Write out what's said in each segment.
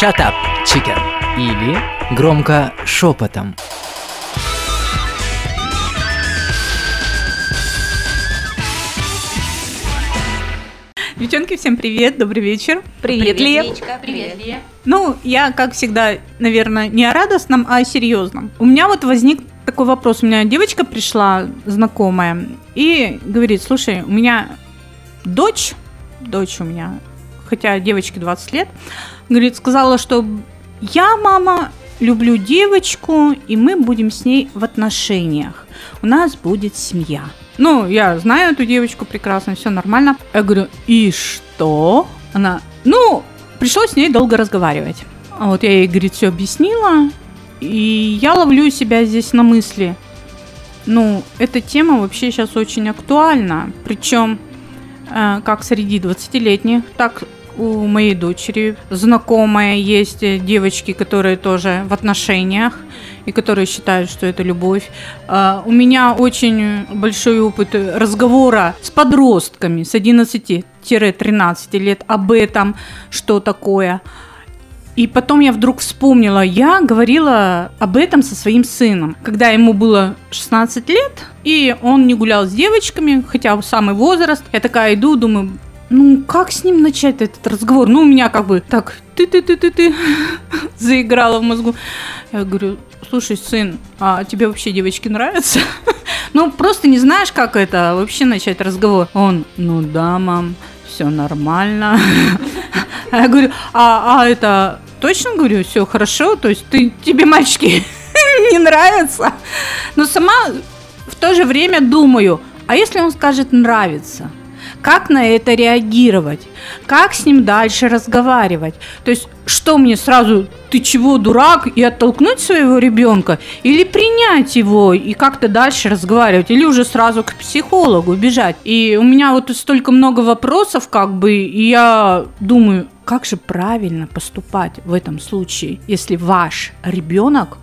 Shut up, chicken. Или громко шепотом. Девчонки, всем привет, добрый вечер. Привет. Личка, привет, Лия. Ну, я, как всегда, наверное, не о радостном, а о серьезном. У меня вот возник такой вопрос. У меня девочка пришла, знакомая, и говорит, слушай, у меня дочь, дочь у меня, хотя девочке 20 лет, говорит, сказала, что я, мама, люблю девочку, и мы будем с ней в отношениях. У нас будет семья. Ну, я знаю эту девочку прекрасно, все нормально. Я говорю, и что? Она, ну, пришлось с ней долго разговаривать. А Вот я ей, говорит, все объяснила, и я ловлю себя здесь на мысли. Ну, эта тема вообще сейчас очень актуальна. Причем э, как среди 20-летних, так у моей дочери знакомая есть девочки, которые тоже в отношениях и которые считают, что это любовь. А, У меня очень большой опыт разговора с подростками с 11-13 лет об этом, что такое. И потом я вдруг вспомнила, я говорила об этом со своим сыном, когда ему было 16 лет, и он не гулял с девочками, хотя самый возраст. Я такая иду, думаю, ну как с ним начать этот разговор? Ну у меня как бы так ты-ты-ты-ты-ты заиграла в мозгу. Я говорю, слушай, сын, а тебе вообще девочки нравятся? Ну просто не знаешь, как это вообще начать разговор. Он, ну да, мам, все нормально. Я говорю, а, а это точно говорю, все хорошо? То есть ты, тебе мальчики не нравятся? Но сама в то же время думаю, а если он скажет нравится? Как на это реагировать? Как с ним дальше разговаривать? То есть, что мне сразу, ты чего, дурак, и оттолкнуть своего ребенка? Или принять его и как-то дальше разговаривать? Или уже сразу к психологу бежать? И у меня вот столько много вопросов, как бы, и я думаю, как же правильно поступать в этом случае, если ваш ребенок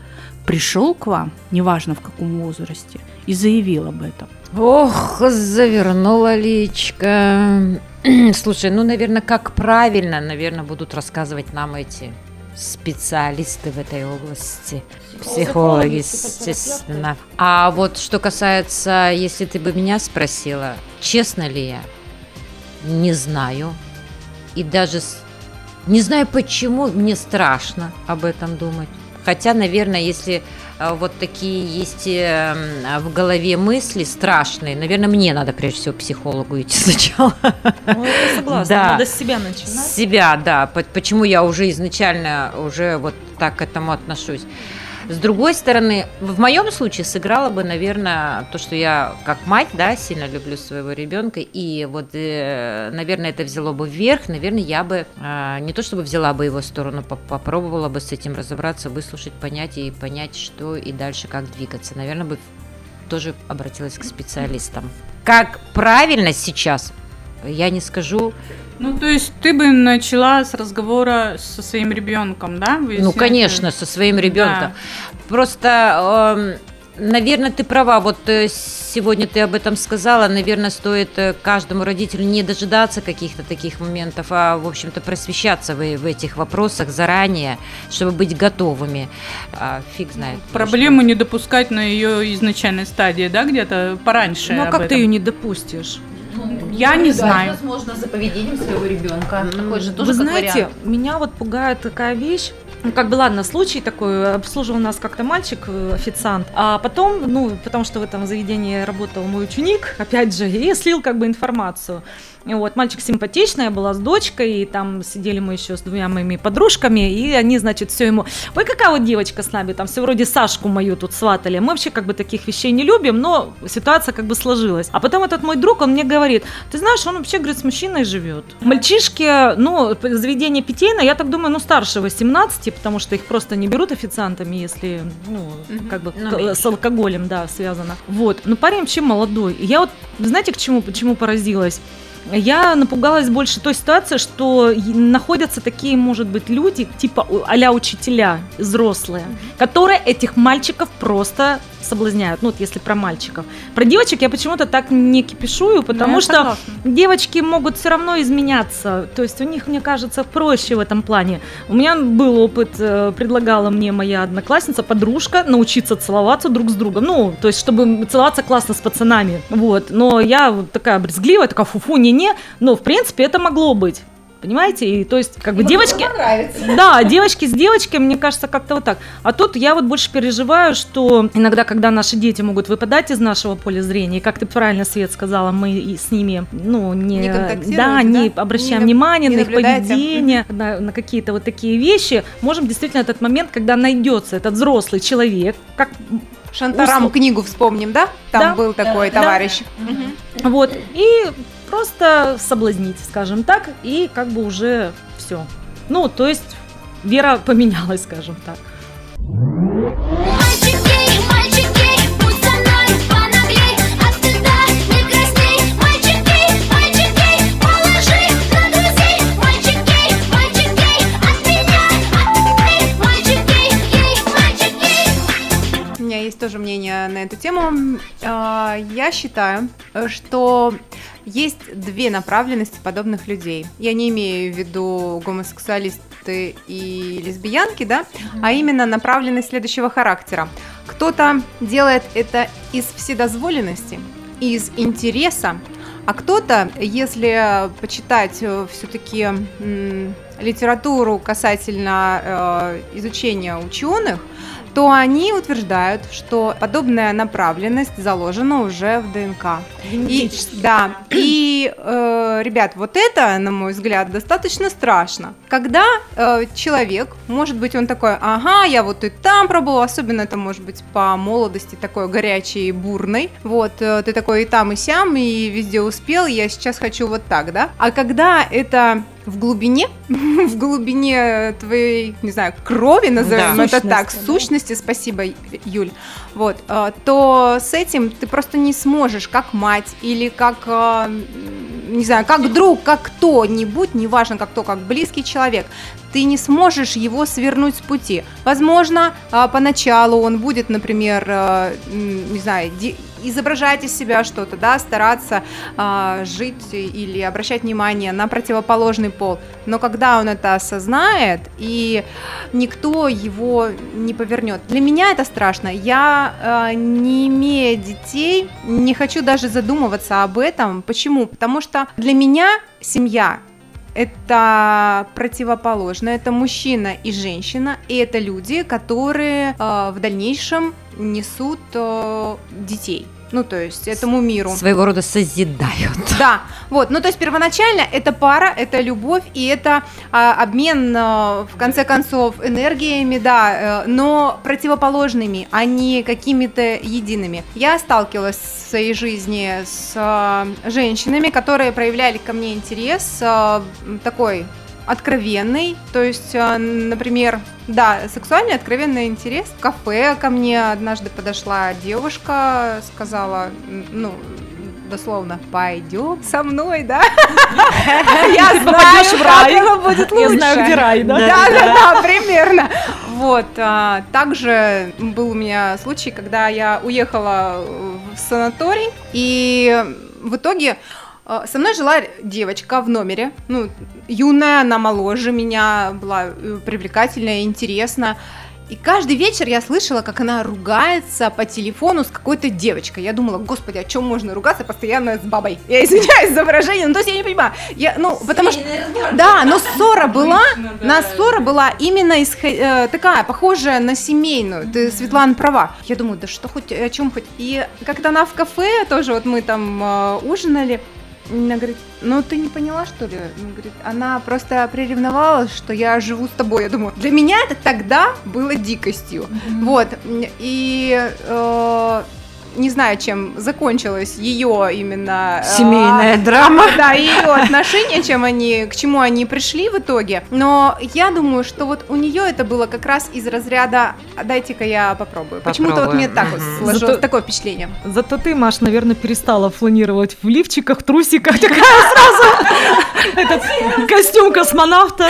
пришел к вам, неважно в каком возрасте, и заявил об этом? Ох, завернула личка. Слушай, ну, наверное, как правильно, наверное, будут рассказывать нам эти специалисты в этой области. Психологи, естественно. А вот что касается, если ты бы меня спросила, честно ли я, не знаю. И даже с- не знаю почему, мне страшно об этом думать. Хотя, наверное, если э, вот такие есть э, в голове мысли страшные, наверное, мне надо прежде всего к психологу идти сначала. Ну, я согласна, Да. надо с себя С начинать. себя, да. по- Почему я уже изначально уже вот так к этому отношусь. С другой стороны, в моем случае сыграло бы, наверное, то, что я как мать, да, сильно люблю своего ребенка, и вот, э, наверное, это взяло бы вверх, наверное, я бы э, не то чтобы взяла бы его сторону, по- попробовала бы с этим разобраться, выслушать, понять и понять, что и дальше как двигаться. Наверное, бы тоже обратилась к специалистам. Как правильно сейчас, я не скажу, Ну, то есть ты бы начала с разговора со своим ребенком, да? Ну, выяснять? конечно, со своим ребенком. Просто, наверное, ты права. Вот э, сегодня ты об этом сказала. Наверное, стоит э, каждому родителю не дожидаться каких-то таких моментов, а, в общем-то, просвещаться в, в этих вопросах заранее, чтобы быть готовыми. А, фиг знает. Проблему не допускать на ее изначальной стадии, да, где-то пораньше. Ну, а как ты этом. ее не допустишь? Я не знаю. Возможно, за поведением своего ребенка. Такой же тоже Вы знаете, вариант. меня вот пугает такая вещь. Ну, как бы, ладно, случай такой, обслуживал нас как-то мальчик, э, официант, а потом, ну, потому что в этом заведении работал мой ученик, опять же, и слил как бы информацию. Вот, мальчик симпатичный, я была с дочкой, и там сидели мы еще с двумя моими подружками, и они, значит, все ему, ой, какая вот девочка с нами, там все вроде Сашку мою тут сватали. Мы вообще как бы таких вещей не любим, но ситуация как бы сложилась. А потом этот мой друг, он мне говорит, ты знаешь, он вообще, говорит, с мужчиной живет. Мальчишки, ну, заведение питейное, я так думаю, ну, старше 18, потому что их просто не берут официантами, если, ну, как бы Ну, с алкоголем, да, связано. Вот, ну, парень вообще молодой. Я вот, знаете, к чему, почему поразилась? Я напугалась больше той ситуации, что находятся такие, может быть, люди, типа а-ля учителя, взрослые, которые этих мальчиков просто соблазняют, ну, вот если про мальчиков. Про девочек я почему-то так не кипишую, потому Ну, что согласна. девочки могут все равно изменяться. То есть у них, мне кажется, проще в этом плане. У меня был опыт, э, предлагала мне моя одноклассница, подружка, научиться целоваться друг с другом. Ну, то есть, чтобы целоваться классно с пацанами. Вот. Но я вот такая брезгливая, такая фу-фу, не-не. Но, в принципе, это могло быть. Понимаете? И, то есть, как бы девочки... Да, девочки с девочками, мне кажется, как-то вот так. А тут я вот больше переживаю, что иногда, когда наши дети могут выпадать из нашего поля зрения, и как ты правильно, Свет, сказала, мы с ними, ну, не, Не контактируете, да, не да? обращаем Не внимания не на их поведение, на, на какие-то вот такие вещи, можем действительно этот момент, когда найдется этот взрослый человек, как Шантарам Услу- книгу вспомним, да? Там Да. был такой Да. товарищ. вот, и просто соблазнить, скажем так, и как бы уже все. Ну, то есть вера поменялась, скажем так. Тоже мнение на эту тему. А, Я считаю, э, что есть две направленности подобных людей. Я не имею в виду гомосексуалисты и лесбиянки, да, а именно направленность следующего характера. Кто-то делает это из вседозволенности, из интереса, а кто-то, если почитать все-таки литературу касательно э, изучения ученых, то они утверждают, что подобная направленность заложена уже в ДНК. И, да, и, э, ребят, вот это, на мой взгляд, достаточно страшно. Когда э, человек, может быть, он такой, ага, я вот и там пробовал, особенно это может быть по молодости такой горячей и бурной, вот, э, ты такой и там, и сям, и везде успел, я сейчас хочу вот так, да? А когда это в глубине, в глубине твоей, не знаю, крови, назовем Да. это так, Сущности, да. сущности, спасибо, Юль, вот, э, то с этим ты просто не сможешь, как мать или как, э, не знаю, как друг, как кто-нибудь, неважно, как кто, как близкий человек, ты не сможешь его свернуть с пути. Возможно, э, поначалу он будет, например, м, не знаю, изображать из себя что-то, да, стараться а, жить или обращать внимание на противоположный пол. Но когда он это осознает, и никто его не повернет. Для меня это страшно. Я, а, не имея детей, не хочу даже задумываться об этом. Почему? Потому что для меня семья это противоположно, это мужчина и женщина, и это люди, которые э, в дальнейшем несут э, детей. Ну, то есть этому миру. Своего рода созидают. Да, вот, ну то есть первоначально это пара, это любовь и это а, обмен, а, в конце концов, энергиями, да, э, но противоположными, а не какими-то едиными. Я сталкивалась в своей жизни с а, женщинами, которые проявляли ко мне интерес а, такой откровенный, то есть, а, например, да, сексуальный откровенный интерес. В кафе ко мне однажды подошла девушка, сказала, ну, дословно, пойдем со мной, да? Я знаю, в рай. будет Я знаю, лучше. где рай, да? Да, да, да, примерно. Вот. а, Также был у меня случай, когда я уехала в санаторий, и в итоге со мной жила девочка в номере, ну, юная, она моложе меня, была э, привлекательная, интересна. И каждый вечер я слышала, как она ругается по телефону с какой-то девочкой. Я думала, господи, о чем можно ругаться постоянно с бабой? Я извиняюсь за выражение, но то есть я не понимаю. Я, ну, потому что... Да, но ссора была, на ссора была именно исхо- э, такая, похожая на семейную. Ты, Светлана, права. Я думаю, да что хоть, о чем хоть. И как-то она в кафе тоже, вот мы там э, ужинали, она говорит, ну ты не поняла, что ли? Она говорит, она просто приревновала, что я живу с тобой. Я думаю, для меня это тогда было дикостью. Вот. И э, не знаю, чем закончилась ее именно... э, Семейная драма. да, ее отношения, чем они, к чему они пришли в итоге. Но я думаю, что вот у нее это было как раз из разряда «А дайте-ка я попробую. Почему-то вот мне так вот сложилось Зато- такое впечатление. Зато ты, Маш, наверное, перестала фланировать в лифчиках, трусиках, такая сразу этот костюм космонавта.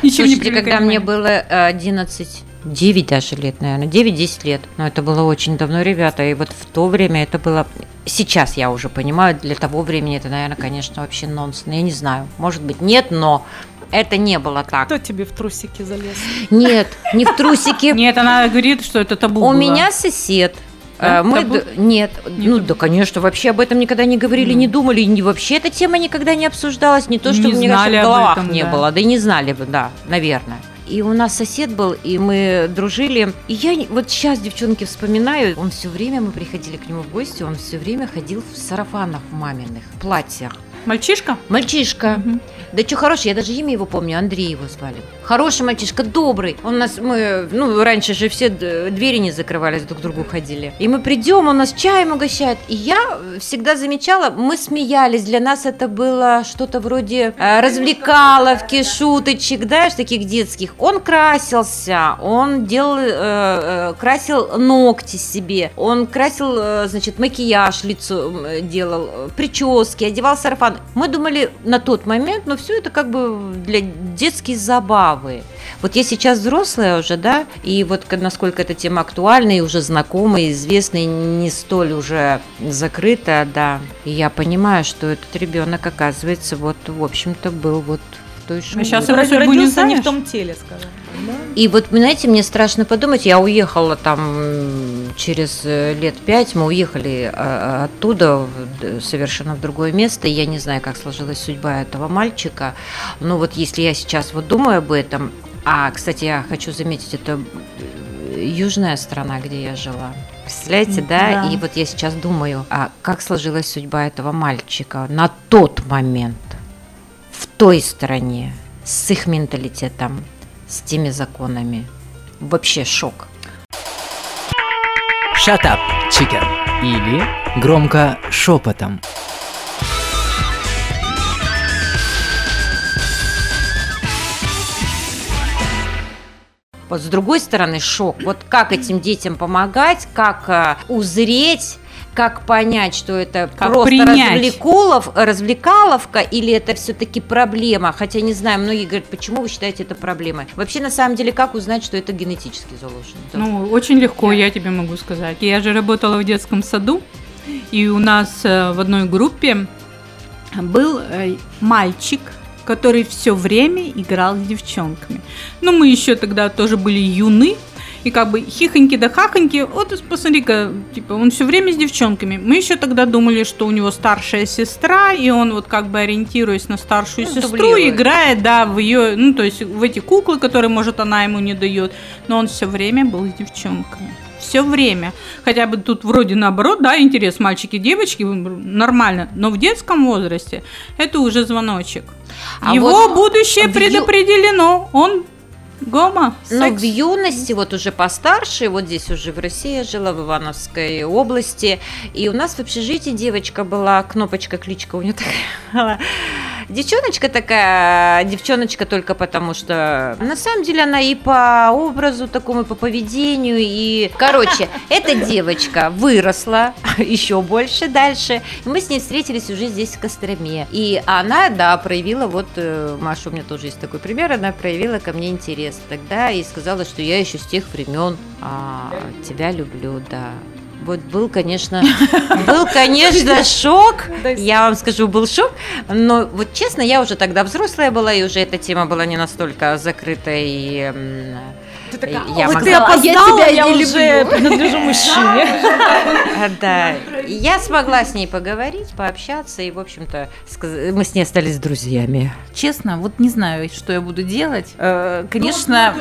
Слушайте, когда мне было э, 11 9 даже лет, наверное, 9-10 лет. Но это было очень давно, ребята, и вот в то время это было... Сейчас я уже понимаю, для того времени это, наверное, конечно, вообще нонсенс. Я не знаю, может быть, нет, но это не было так. Кто тебе в трусики залез? Нет, не в трусики. Нет, она говорит, что это табу У меня сосед. Э, Мы Табу? д- нет, Не ну табу. да, конечно, вообще об этом никогда не говорили, не думали, и не вообще эта тема никогда не обсуждалась, не то, что Не мне кажется, в головах этом, не да. было, да и не знали бы, да, наверное. И у нас сосед был, и мы дружили. И я вот сейчас, девчонки, вспоминаю, он все время, мы приходили к нему в гости, он все время ходил в сарафанах маминых, в платьях. Мальчишка? Мальчишка. Мгм. Да что хороший, я даже имя его помню, Андрей его звали. Хороший мальчишка, добрый. Он нас, мы, ну, раньше же все двери не закрывались, друг к другу ходили. И мы придем, он нас чаем угощает. И я всегда замечала, мы смеялись, для нас это было что-то вроде э, развлекаловки, шуточек, да, таких детских. Он красился, он делал, э, э, красил ногти себе, он красил, э, значит, макияж лицо делал, э, прически, одевал сарафан. Мы думали на тот момент, но все это как бы для детские забавы. Вот я сейчас взрослая уже, да, и вот насколько эта тема актуальна и уже знакомая, и известна, и не столь уже закрыта, да. И я понимаю, что этот ребенок, оказывается, вот, в общем-то, был вот в той школе. сейчас не Родился не в том теле, скажем. И вот, знаете, мне страшно подумать, я уехала там через э, лет пять, мы уехали э, оттуда совершенно в другое место, я не знаю, как сложилась судьба этого мальчика, но вот если я сейчас вот думаю об этом, а, кстати, я хочу заметить, это южная страна, где я жила. Представляете, да? Да. И вот я сейчас думаю, а как сложилась судьба этого мальчика на тот момент, в той стране, с их менталитетом, с теми законами. Вообще шок. Shut up, chicken. Или громко шепотом. Вот с другой стороны шок. Вот как этим детям помогать, как э, узреть, как понять, что это Как просто принять. развлекулов, развлекаловка или это все-таки проблема. Хотя не знаю, многие говорят, почему вы считаете это проблемой. Вообще, на самом деле, как узнать, что это генетически заложено? Ну, очень легко, я тебе могу сказать. Я же работала в детском саду, и у нас э, в одной группе был э, мальчик, который все время играл с девчонками. Ну, мы еще тогда тоже были юны, и как бы хихоньки да хахоньки, вот посмотри-ка, типа, он все время с девчонками. Мы еще тогда думали, что у него старшая сестра, и он вот как бы ориентируясь на старшую Ну, сестру, дублирует. играет, да, в ее, ну, то есть в эти куклы, которые, может, она ему не дает, но он все время был с девчонками. Все время. Хотя бы тут вроде наоборот, да, интерес мальчики-девочки, нормально. Но в детском возрасте это уже звоночек. А Его вот ю- предопределено. Он гомо. Но секс. в юности, вот уже постарше, вот здесь уже в России я жила, в Ивановской области, и у нас в общежитии девочка была, кнопочка, кличка у нее такая была. Девчоночка такая, девчоночка только потому, что на самом деле она и по образу такому, и по поведению, и... Короче, эта девочка выросла еще больше дальше, мы с ней встретились уже здесь, в Костроме. И она, да, проявила, вот, э, Маша, у меня тоже есть такой пример, она проявила ко мне интерес тогда и сказала, что я еще с тех времен а, тебя люблю, да. Вот был, конечно, был, конечно, шок. Я вам скажу, был шок. Но вот честно, я уже тогда взрослая была, и уже эта тема была не настолько закрыта и Ты такая, Я «Ой, могла- ты я опоздала, тебя я, не уже принадлежу мужчине. Да, я смогла с ней поговорить, пообщаться, и, в общем-то, мы с ней остались друзьями. Честно, вот не знаю, что я буду делать. Э, Конечно,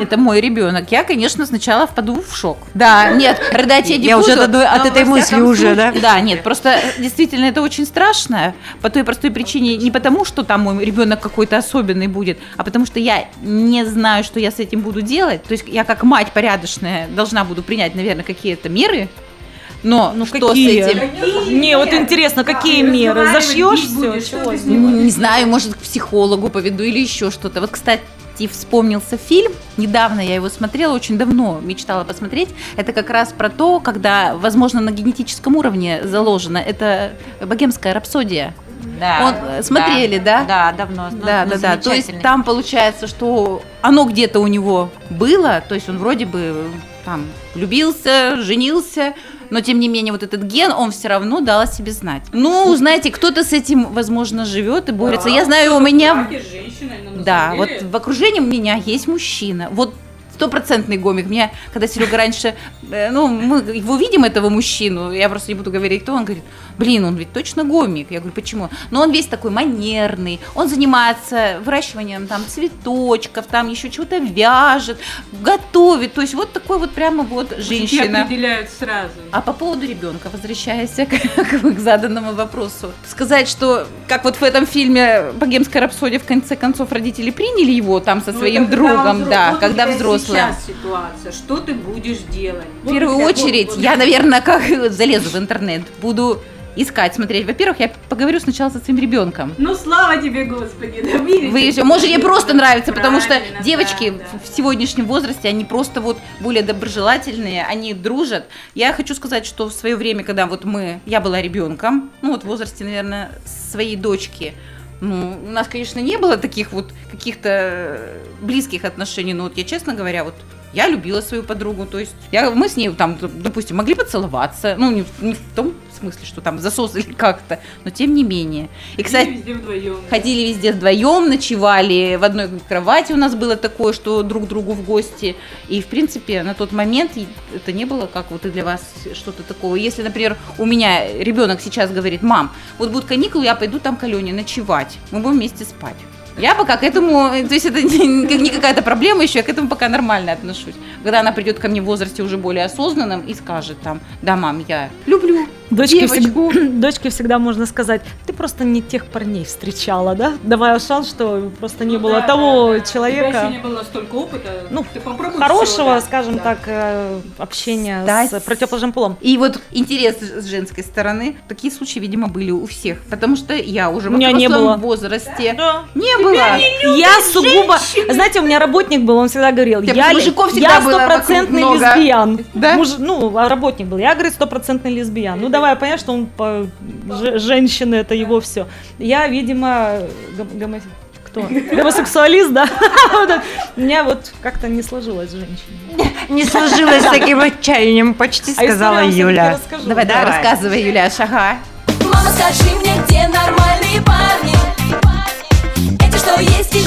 это мой ребенок. Я, конечно, сначала впаду в шок. Да, нет, рыдать я не Я уже от этой мысли уже, да? Да, нет, просто э, действительно это очень страшно. По той простой причине, не потому, что там мой ребенок какой-то особенный будет, а потому что я не знаю, что я с этим буду делать. То есть я как мать порядочная должна буду принять, наверное, какие-то меры. Но Ну, что какие? с этим? Не, вот интересно, какие меры? Зашьешь все? Чего? Не знаю, может, к психологу поведу или еще что-то. Вот, кстати, вспомнился фильм. Недавно я его смотрела, очень давно мечтала посмотреть. Это как раз про то, когда, возможно, на генетическом уровне заложено. Это богемская рапсодия. Да. Он, э, смотрели, да? Да, давно. Ну, Да, ну, да, да. То есть там получается, что оно где-то у него было, то есть он вроде бы э, там влюбился, женился, но тем не менее вот этот ген, он все равно дал о себе знать. Ну, знаете, кто-то с этим, возможно, живет и борется. Я знаю, у меня... Да, вот в окружении у меня есть мужчина. Вот стопроцентный гомик. Меня, когда Серега раньше, э, ну, мы его видим, этого мужчину, я просто не буду говорить, кто, он говорит, блин, он ведь точно гомик. Я говорю, почему? Но он весь такой манерный, он занимается выращиванием там цветочков, там еще чего-то вяжет, готовит. То есть вот такой вот прямо вот женщина. определяют сразу. А по поводу ребенка, возвращаясь к, к- к заданному вопросу, сказать, что как вот в этом фильме «Богемская рапсодия» в конце концов родители приняли его там со своим другом, да, когда взрослые. ситуация, что ты будешь делать? В первую очередь, я, наверное, как залезу в интернет, буду искать, смотреть. Во-первых, я поговорю сначала со своим ребенком. Ну, слава тебе, Господи, да? Вы еще, может, ей просто нравится, потому что девочки да, да. в сегодняшнем возрасте, они просто вот более доброжелательные, они дружат. Я хочу сказать, что в свое время, когда вот мы, я была ребенком, ну вот в возрасте, наверное, своей дочки, ну, у нас, конечно, не было таких вот каких-то э, близких отношений, но вот я, честно говоря, вот я любила свою подругу, то есть я, мы с ней там, допустим, могли поцеловаться, ну, не, в- не в том смысле, что там засос или как-то, но тем не менее. И, кстати, везде вдвоем. Ходили везде вдвоем, ночевали в одной кровати у нас было такое, что друг другу в гости. И, в принципе, на тот момент это не было как вот и для вас что-то такого. Если, например, у меня ребенок сейчас говорит, мам, вот будут каникулы, я пойду там к Алене ночевать, мы будем вместе спать. Я пока к этому, то есть это не, не какая-то проблема еще, я к этому пока нормально отношусь. Когда она придет ко мне в возрасте уже более осознанном и скажет там, да, мам, я люблю Дочке всегда, дочке всегда можно сказать, ты просто не тех парней встречала, да? Давая шанс, что просто не было того человека. было столько опыта. Ну, ты попробуй Хорошего, всё, да. скажем Да. так, э, общения Да, с противоположным полом. И вот интерес с женской стороны, такие случаи, видимо, были у всех. Потому что я уже У в не было. возрасте Да. не было. Я сугубо, знаете, у меня работник был, он всегда говорил, Тебя я, мужиков всегда я стопроцентный лесбиян. Да? Муж- ну, а работник был, я, говорит, стопроцентный лесбиян. Ну, давай понять, что он по же- женщины, это его все. Я, видимо, гом- гомо- кто? Гомосексуалист, да? У меня вот как-то не сложилось с женщиной. Не сложилось с таким отчаянием, почти А сказала Юля. Давай, давай, Давай. рассказывай, Юля, шага. Мама, скажи мне, где нормальные парни? Эти, что есть и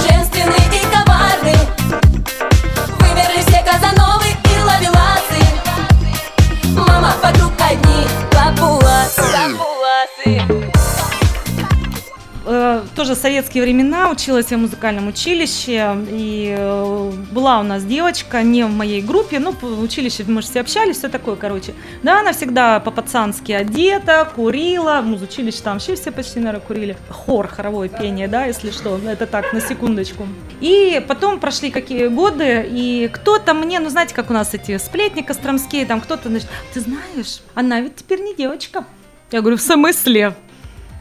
тоже советские времена, училась я в музыкальном училище, и э, была у нас девочка, не в моей группе, ну, по училище, мы же все общались, все такое, короче. Да, она всегда по-пацански одета, курила, в музучилище там вообще все почти, наверное, курили. Хор, хоровое пение, да, если что, это так, на секундочку. И потом прошли какие годы, и кто-то мне, ну, знаете, как у нас эти сплетни костромские, там кто-то, значит, ты знаешь, она ведь теперь не девочка. Я говорю, в смысле?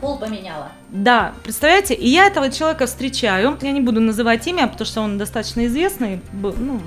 Пол поменяла. Да, представляете, и я этого человека встречаю, я не буду называть имя, потому что он достаточно известный, ну,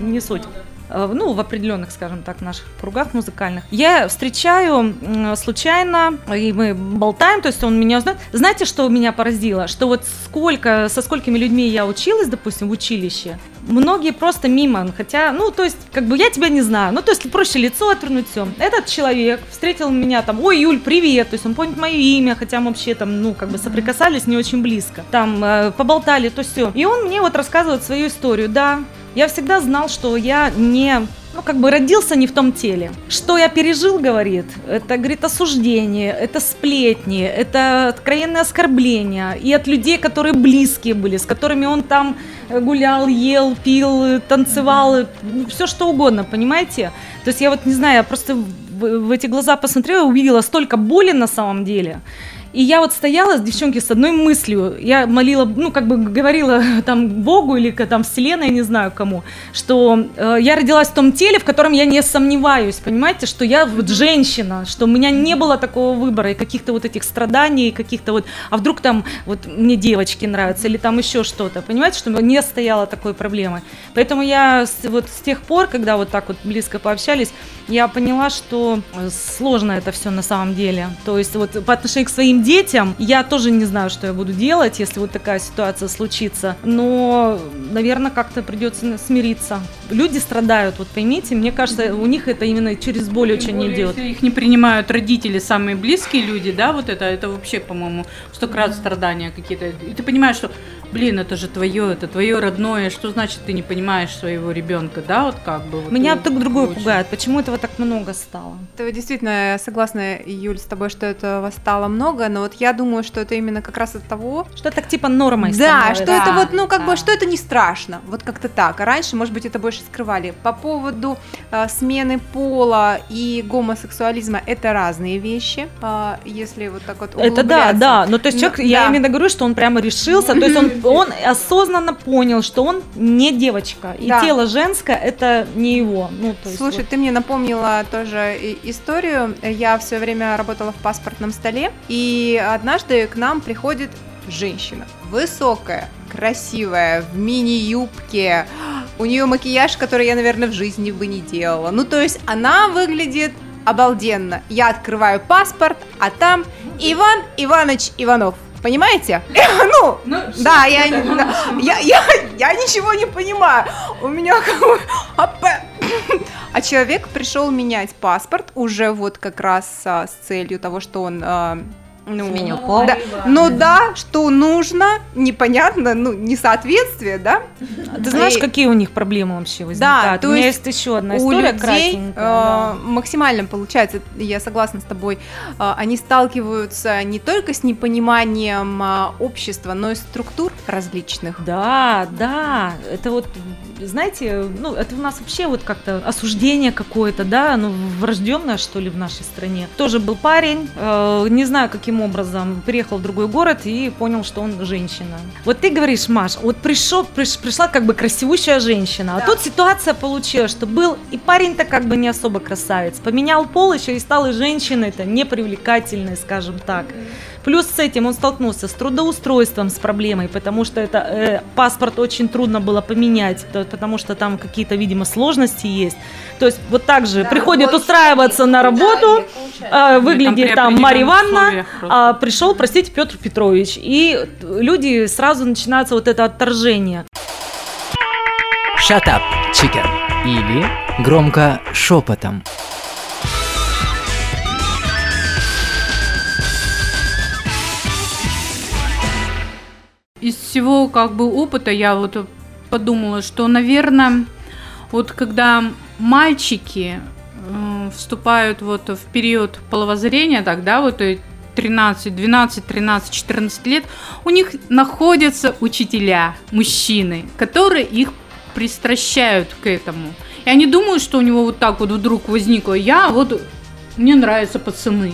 не суть. Э, Ну, в определенных, скажем так, наших кругах музыкальных. Я встречаю случайно, и мы болтаем, то есть он меня узнает. Знаете, что меня поразило? Что вот сколько, со сколькими людьми я училась, допустим, в училище, многие просто мимо, хотя, ну, то есть, как бы я тебя не знаю, ну, то есть проще лицо отвернуть, все. Этот человек встретил меня там, ой, Юль, привет, то есть он помнит мое имя, хотя мы вообще там, ну, как бы соприкасались не очень близко, там, э, поболтали, то все. И он мне вот рассказывает свою историю, да, я всегда знал, что я не, ну, как бы родился не в том теле. Что я пережил, говорит, это, говорит, осуждение, это сплетни, это откровенное оскорбление. И от людей, которые близкие были, с которыми он там гулял, ел, пил, танцевал, все что угодно, понимаете? То есть я вот не знаю, я просто в, в эти глаза посмотрела, увидела столько боли на самом деле. И я вот стояла с девчонки с одной мыслью. Я молила, ну, как бы говорила там Богу или там Вселенной, я не знаю кому, что э, я родилась в том теле, в котором я не сомневаюсь, понимаете, что я вот женщина, что у меня не было такого выбора и каких-то вот этих страданий, каких-то вот, а вдруг там вот мне девочки нравятся или там еще что-то, понимаете, что не стояла такой проблемы. Поэтому я с- вот с тех пор, когда вот так вот близко пообщались, я поняла, что э, сложно это все на самом деле. То есть вот по отношению к своим детям. Я тоже не знаю, что я буду делать, если вот такая ситуация случится. Но, наверное, как-то придется смириться. Люди страдают, вот поймите, мне кажется, у них это именно через боль Тем очень более, идет. Если их не принимают родители, самые близкие люди, да, вот это, это вообще, по-моему, сто крат страдания какие-то. И ты понимаешь, что, блин, это же твое, это твое родное, что значит ты не понимаешь своего ребенка, да, вот как бы. вот, Меня э, так другое очень. пугает. Почему этого так много стало? Это действительно, я согласна, Юль, с тобой, что этого стало много, но вот я думаю, что это именно как раз от того, Что так типа нормой Да, становится. что это Да, вот, ну, как бы, да. что это не страшно. Вот как-то так. А раньше, может быть, это больше скрывали. По поводу э, смены пола и гомосексуализма это разные вещи. А, если вот так вот Это да, углубляться. да. Ну, то есть Ну, человек, я да. именно говорю, что он прямо решился, то есть он, он осознанно понял, что он не девочка, и Да. тело женское это не его. Ну, то есть Слушай, вот. ты мне напомнила тоже историю. Я все время работала в паспортном столе, и однажды к нам приходит женщина. Высокая, красивая, в мини-юбке. У нее макияж, который я, наверное, в жизни бы не делала. Ну, то есть она выглядит обалденно. Я открываю паспорт, а там Иван Иванович Иванов. Понимаете? Ну, да, я, да, я, я, я ничего не понимаю. У меня как бы... а, А человек пришел менять паспорт уже вот как раз а, с целью того, что он... а, ну, Сменил пол. да. Ну да, что нужно, непонятно, ну, несоответствие, да? Ты знаешь, И- какие у них проблемы вообще возникают? то у меня есть есть еще одна у история людей кратенькая. э, да. максимально получается, я согласна с тобой, э, они сталкиваются не только с непониманием э, общества, но и структур различных. Да, да, это вот, знаете, ну, это у нас вообще вот как-то осуждение какое-то, да, ну, врожденное, что ли, в нашей стране. Тоже был парень, э, не знаю, каким образом, приехал в другой город и понял, что он женщина. Вот ты говоришь, Маш, вот пришел, приш- пришла как бы красивущая женщина, а тут ситуация получилась, что был и парень-то как бы не особо красавец, поменял пол еще и стал и женщиной-то непривлекательной, скажем так. Плюс с этим он столкнулся с трудоустройством, с проблемой, потому что это э, паспорт очень трудно было поменять, то- потому что там какие-то, видимо, сложности есть. То есть вот так же приходит устраиваться на работу, а, выглядит Ну, там Марья Ивановна, а пришел, простите, Петр Петрович. И люди сразу начинается вот это отторжение. Shut up, chicken. Или громко шепотом. Из всего как бы опыта я вот подумала, что, наверное, вот когда мальчики э, вступают вот в период половозрения, тогда вот э, 13, 12, 13, 14 лет, у них находятся учителя, мужчины, которые их пристращают к этому. И они думают, что у него вот так вот вдруг возникло, я вот, мне нравятся пацаны.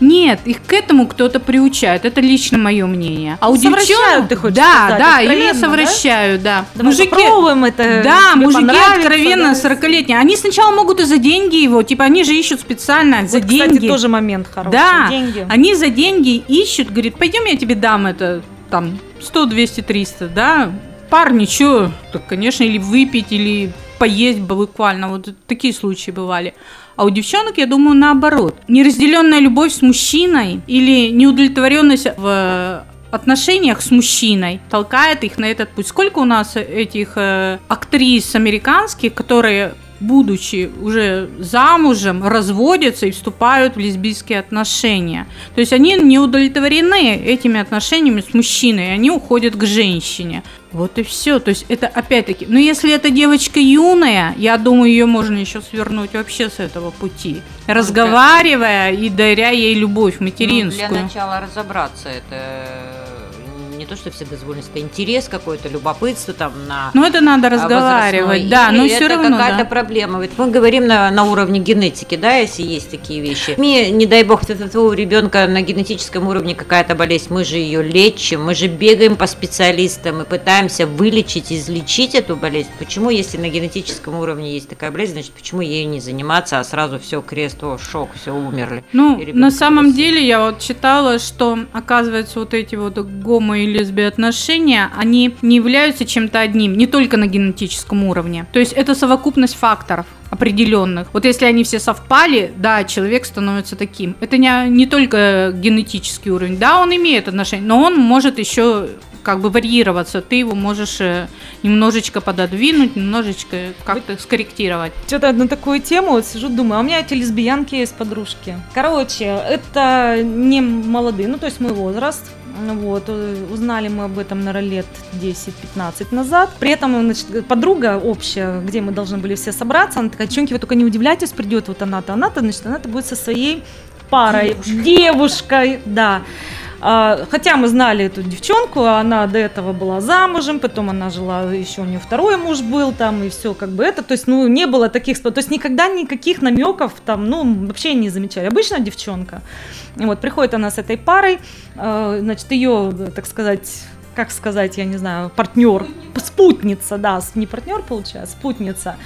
Нет, их к этому кто-то приучает. Это лично мое мнение. А у Совращают, девчонок, ты хочешь да, сказать, да, именно да? совращают, да. Давай Мужики, попробуем это. да, мужики откровенно да. 40-летние. Они сначала могут и за деньги его, типа они же ищут специально за Вот, деньги. кстати, тоже момент хороший. Да, Деньги. они за деньги ищут, говорит, пойдем я тебе дам это, там, 100, 200, 300, да. Парни, что? Так, конечно, или выпить, или поесть буквально. Вот такие случаи бывали. А у девчонок, я думаю, наоборот. Неразделенная любовь с мужчиной или неудовлетворенность в отношениях с мужчиной толкает их на этот путь. Сколько у нас этих э, актрис американских, которые будучи уже замужем, разводятся и вступают в лесбийские отношения. То есть они не удовлетворены этими отношениями с мужчиной, они уходят к женщине. Вот и все. То есть это опять-таки. Но если эта девочка юная, я думаю, ее можно еще свернуть вообще с этого пути, разговаривая и даря ей любовь Ну, материнскую. для начала разобраться, это то, что вседозволенность, это интерес какой-то, любопытство там на Ну это надо а, разговаривать, да, или но это все равно. какая-то да. проблема. Ведь мы говорим на, на уровне генетики, да, если есть такие вещи. Мне, не дай бог, у ребенка на генетическом уровне какая-то болезнь, мы же ее лечим, мы же бегаем по специалистам и пытаемся вылечить, излечить эту болезнь. Почему, если на генетическом уровне есть такая болезнь, значит, почему ею не заниматься, а сразу все, крест, о, шок, все, умерли. Ну, на самом деле я вот читала, что оказывается вот эти вот гомо- и лесби-отношения, они не являются чем-то одним, не только на генетическом уровне. То есть это совокупность факторов определенных. Вот если они все совпали, да, человек становится таким. Это не, не только генетический уровень. Да, он имеет отношение, но он может еще как бы варьироваться. Ты его можешь э, немножечко пододвинуть, немножечко как-то скорректировать. Что-то на такую тему вот сижу, думаю, а у меня эти лесбиянки есть подружки. Короче, это не молодые, ну то есть мой возраст. Ну Вот, э, узнали мы об этом, наверное, лет 10-15 назад. При этом, значит, подруга общая, где мы должны были все собраться, она такая, девчонки, вы только не удивляйтесь, придет вот она-то, она-то, значит, она-то будет со своей парой, девушкой, да. А, Хотя мы знали эту девчонку, она до этого была замужем, потом она жила, еще у нее второй муж был там, и все как бы это, то есть, ну, не было таких, то есть никогда никаких намеков там, ну, вообще не замечали. Обычная девчонка, вот, приходит она с этой парой, э, значит, ее, так сказать, как сказать, я не знаю, партнер, спутница, да, с- не партнер получается, спутница.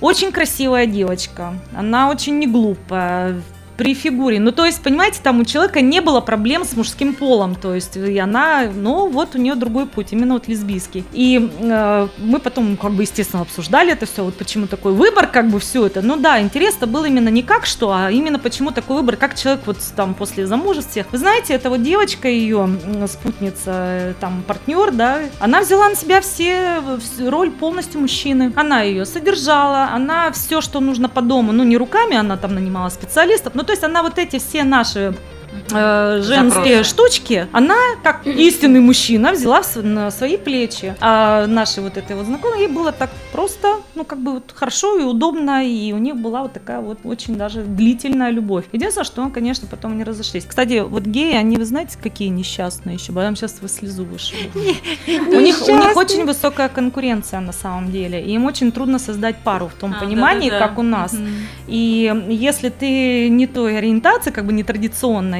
Очень красивая девочка, она очень не глупая, при фигуре. Ну, то есть, понимаете, там у человека не было проблем с мужским полом, то есть, и она, ну, вот у нее другой путь, именно вот лесбийский. И э, мы потом, как бы, естественно, обсуждали это все, вот почему такой выбор, как бы, все это. Ну, да, интересно было именно не как что, а именно почему такой выбор, как человек вот там после замужества. Вы знаете, эта вот девочка, ее спутница, э, там, партнер, да, она взяла на себя все, роль полностью мужчины. Она ее содержала, она все, что нужно по дому, ну, не руками, она там нанимала специалистов, ну, то есть она вот эти все наши э, женские Запросы. штучки, она, как истинный мужчина, взяла на свои плечи. А нашей вот этой вот знакомой, ей было так просто, ну, как бы вот хорошо и удобно, и у них была вот такая вот очень даже длительная любовь. Единственное, что, конечно, потом они разошлись. Кстати, вот геи, они, вы знаете, какие несчастные еще? Вам сейчас вы слезу выше. У них, у них очень высокая конкуренция на самом деле, и им очень трудно создать пару в том А, понимании, да-да-да. как у нас. Мгм. И если ты не той ориентации, как бы не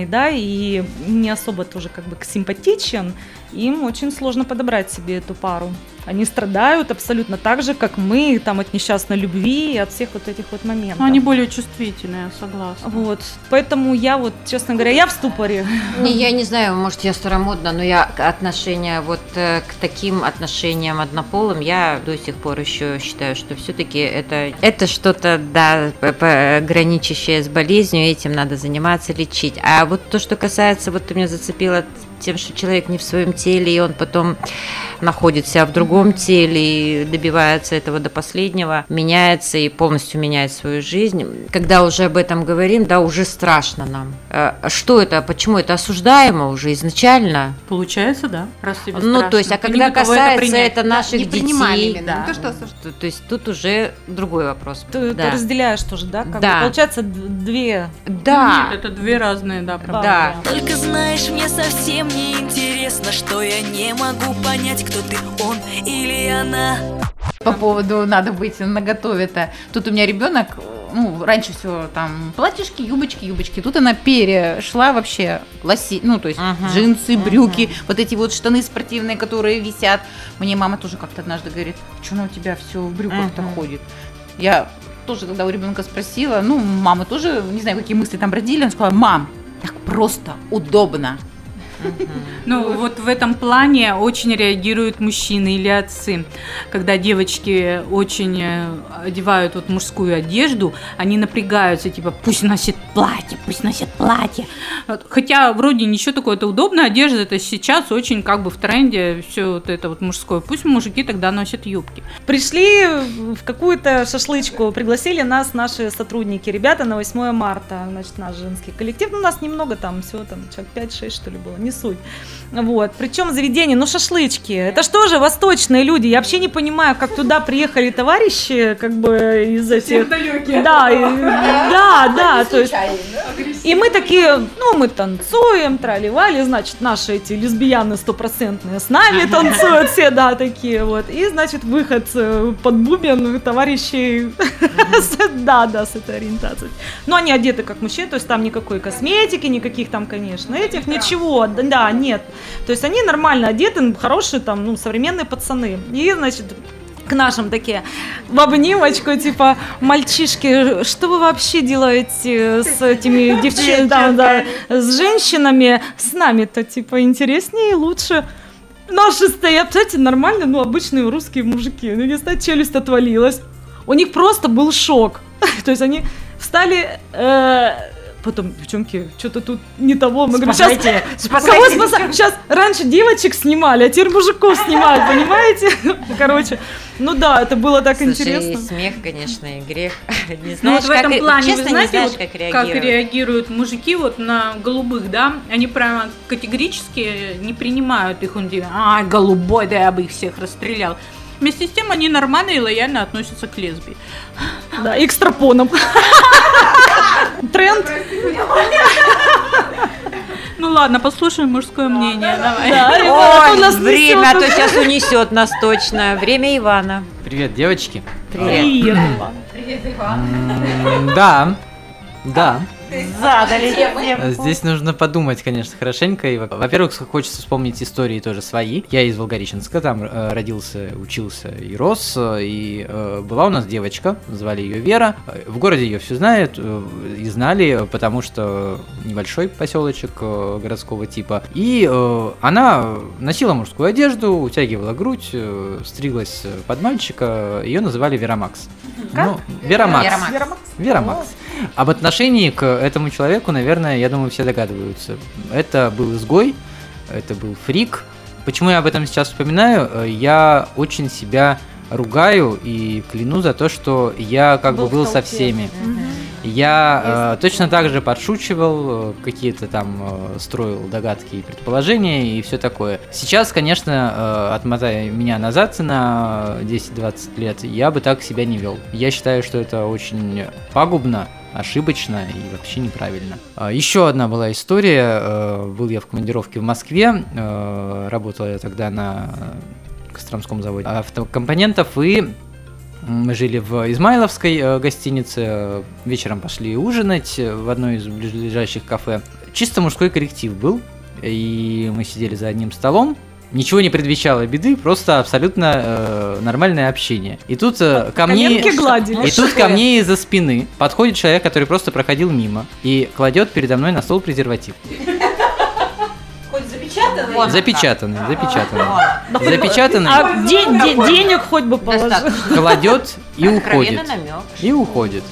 да, и не особо тоже как бы симпатичен, им очень сложно подобрать себе эту пару. Они страдают абсолютно так же, как мы, там, от несчастной любви и от всех вот этих вот моментов. Они более чувствительные, согласна. Вот, поэтому я вот, честно говоря, я в ступоре. Не, я не знаю, может, я старомодна, но я отношения вот э, к таким отношениям однополым, я до сих пор еще считаю, что все-таки это, это что-то, да, граничащее с болезнью, этим надо заниматься, лечить. А вот то, что касается, вот ты меня зацепила тем, что человек не в своем теле, и он потом находит себя в другом теле и добивается этого до последнего, меняется и полностью меняет свою жизнь. Когда уже об этом говорим, да, уже страшно нам. Э, Что это, почему это осуждаемо уже изначально? Получается, да. Раз тебе Ну, то есть, а Ты когда касается принять. это наших не принимаем детей, именно. да. Не то, что то, то есть тут уже другой вопрос. Ты, ты да. разделяешь тоже, да? Как бы Да. получается д- две. Да, Нет, это две разные, да, проблемы. да. Только знаешь, мне совсем не интересно, что я не могу понять, кто ты, он или она. По поводу надо быть наготове-то. Тут у меня ребенок, ну, раньше все там платьишки, юбочки, юбочки. Тут она перешла вообще лоси, ну, то есть Мгм, джинсы, брюки, вот эти вот штаны спортивные, которые висят. Мне мама тоже как-то однажды говорит, что она у тебя все в брюках-то Мгм. ходит. Я тоже тогда у ребенка спросила, ну, мама тоже, не знаю, какие мысли там родили, она сказала, мам, так просто, удобно. Ну, вот в этом плане очень реагируют мужчины или отцы. Когда девочки очень э, одевают вот мужскую одежду, они напрягаются, типа, пусть носит платье, пусть носит платье. Хотя вроде ничего такого, это удобная одежда, это сейчас очень как бы в тренде все вот это вот мужское. Пусть мужики тогда носят юбки. Пришли в какую-то шашлычку, пригласили нас наши сотрудники, ребята, на 8 марта, значит, наш женский коллектив. Ну, нас немного там, всего там, человек 5-6, что ли, было, не суть. Вот. Причем заведение, ну, шашлычки. Это что же восточные люди? Я вообще не понимаю, как туда приехали товарищи, как бы из этих... Да, и- да, да, то есть... И мы такие, ну, мы танцуем, траливали, значит, наши эти лесбияны стопроцентные с нами танцуют все, да, такие вот. И, значит, выход э, под бубен товарищей, да, да, с этой ориентацией. Но они одеты как мужчины, то есть там никакой косметики, никаких там, конечно, этих, ничего, да, нет. То есть они нормально одеты, хорошие там, ну, современные пацаны. И, значит, к нашим такие в обнимочку, типа, мальчишки, что вы вообще делаете с этими девчонками, да, да, с женщинами, с нами-то, типа, интереснее и лучше. Наши стоят, кстати, нормально, ну, обычные русские мужики. Ну, не знаю, челюсть отвалилась. У них просто был шок. То есть они встали, э, потом, девчонки, что-то тут не того. Мы говорим, сейчас, кого спасать? Сейчас раньше девочек снимали, а теперь мужиков снимают, понимаете? Короче, ну да, это было так Слушай, интересно. смех, конечно, и грех. Не Ну знаешь, вот в этом как, плане, честно, вы знаете, не знаешь, вот как реагируют мужики вот на голубых, да? Они прямо категорически не принимают их. Он говорит, а, голубой, да я бы их всех расстрелял. Вместе с тем они нормально и лояльно относятся к лесбии. Да, и к стропонам. Тренд. Ну ладно, послушаем мужское мнение. Давай. Да, Ой, нас время, а то сейчас унесет нас точно. Время Ивана. Привет, девочки. Привет. М, Да, да. Задали Здесь нужно подумать, конечно, хорошенько. И, во-первых, хочется вспомнить истории тоже свои. Я из Волгореченска, там э, родился, учился и рос. э, И э, была у нас девочка, звали ее Вера. В городе ее все знают э, и знали, потому что небольшой поселочек э, городского типа. И э, она носила мужскую одежду, утягивала грудь, э, стриглась под мальчика. Ее называли Вера Макс. Ну, Вера Макс. Вера Макс. Об отношении к этому человеку, наверное, я думаю, все догадываются. Это был изгой, это был фрик. Почему я об этом сейчас вспоминаю? Э, Я очень себя ругаю и кляну за то, что я как бы был со всеми. Я э, точно так же подшучивал, э, какие-то там э, строил догадки и предположения и все такое. Сейчас, конечно, э, отмотая меня назад на 10-20 лет, я бы так себя не вел. Я считаю, что это очень пагубно, ошибочно и вообще неправильно. А, Еще одна была история. э, Был я в командировке в Москве, э, работал я тогда на э, Костромском заводе автокомпонентов и мы жили в Измайловской гостинице, вечером пошли ужинать в одно из ближайших кафе. Чисто мужской коллектив был, и мы сидели за одним столом. Ничего не предвещало беды, просто абсолютно э, нормальное общение. И тут э, ко мне... И тут ко мне из-за спины подходит человек, который просто проходил мимо и кладет передо мной на стол презерватив. Запечатанный, запечатанный. Запечатанный, А день- де- денег хоть бы положил. кладет и уходит. И уходит.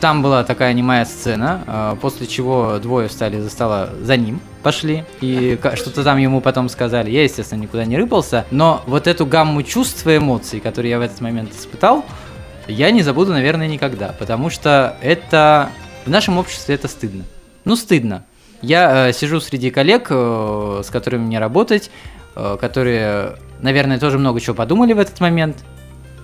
Там была такая немая сцена, а, после чего двое встали за стола за ним, пошли, и что-то там ему потом сказали. Я, естественно, никуда не рыпался, но вот эту гамму чувств и эмоций, которые я в этот момент испытал, я не забуду, наверное, никогда, потому что это в нашем обществе это стыдно. Ну, стыдно. Я э, сижу среди коллег, э, с которыми мне работать, э, которые, наверное, тоже много чего подумали в этот момент.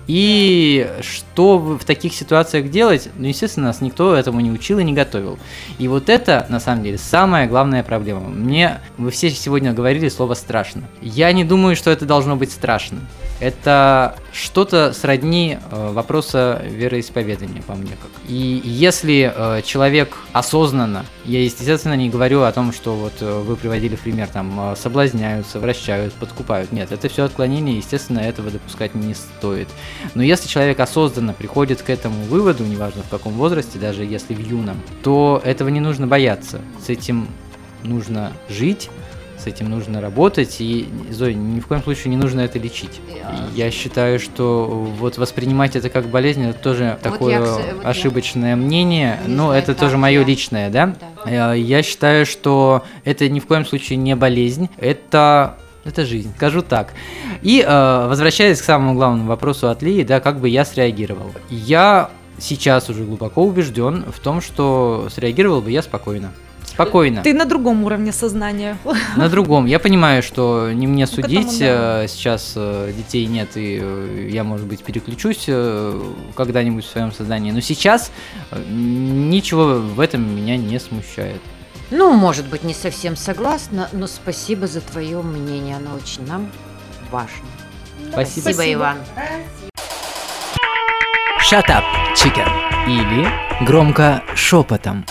И что в таких ситуациях делать? Ну, естественно, нас никто этому не учил и не готовил. И вот это, на самом деле, самая главная проблема. Мне, вы все сегодня говорили слово «страшно». Я не думаю, что это должно быть страшно. Это что-то сродни э, вопроса вероисповедания, по мне как. И если э, человек осознанно, я, естественно, не говорю о том, что вот э, вы приводили пример, там, соблазняются, вращают, подкупают. Нет, это все отклонение, естественно, этого допускать не стоит. Но если человек осознанно приходит к этому выводу, неважно в каком возрасте, даже если в юном, то этого не нужно бояться. С этим нужно жить, с этим нужно работать, и, Зоя, ни в коем случае не нужно это лечить. Я считаю, что вот воспринимать это как болезнь, это тоже Вот такое я, вот я ошибочное мнение, не но знаю, это тоже мое я. личное, да? Да. Э, Я считаю, что это ни в коем случае не болезнь, это это жизнь, скажу так. И э, возвращаясь к самому главному вопросу от Лии, да, как бы я среагировал. Я сейчас уже глубоко убежден в том, что среагировал бы я спокойно. Спокойно. Ты на другом уровне сознания. На другом. Я понимаю, что не мне этому, судить. да. э, Сейчас э, детей нет, и э, я, может быть, переключусь когда-нибудь в своем создании. Но сейчас ничего в этом меня не смущает. Ну, может быть, не совсем согласна, но спасибо за твое мнение. Оно очень нам важно. Спасибо. Спасибо, Иван. Shut up, chicken. Или громко шепотом.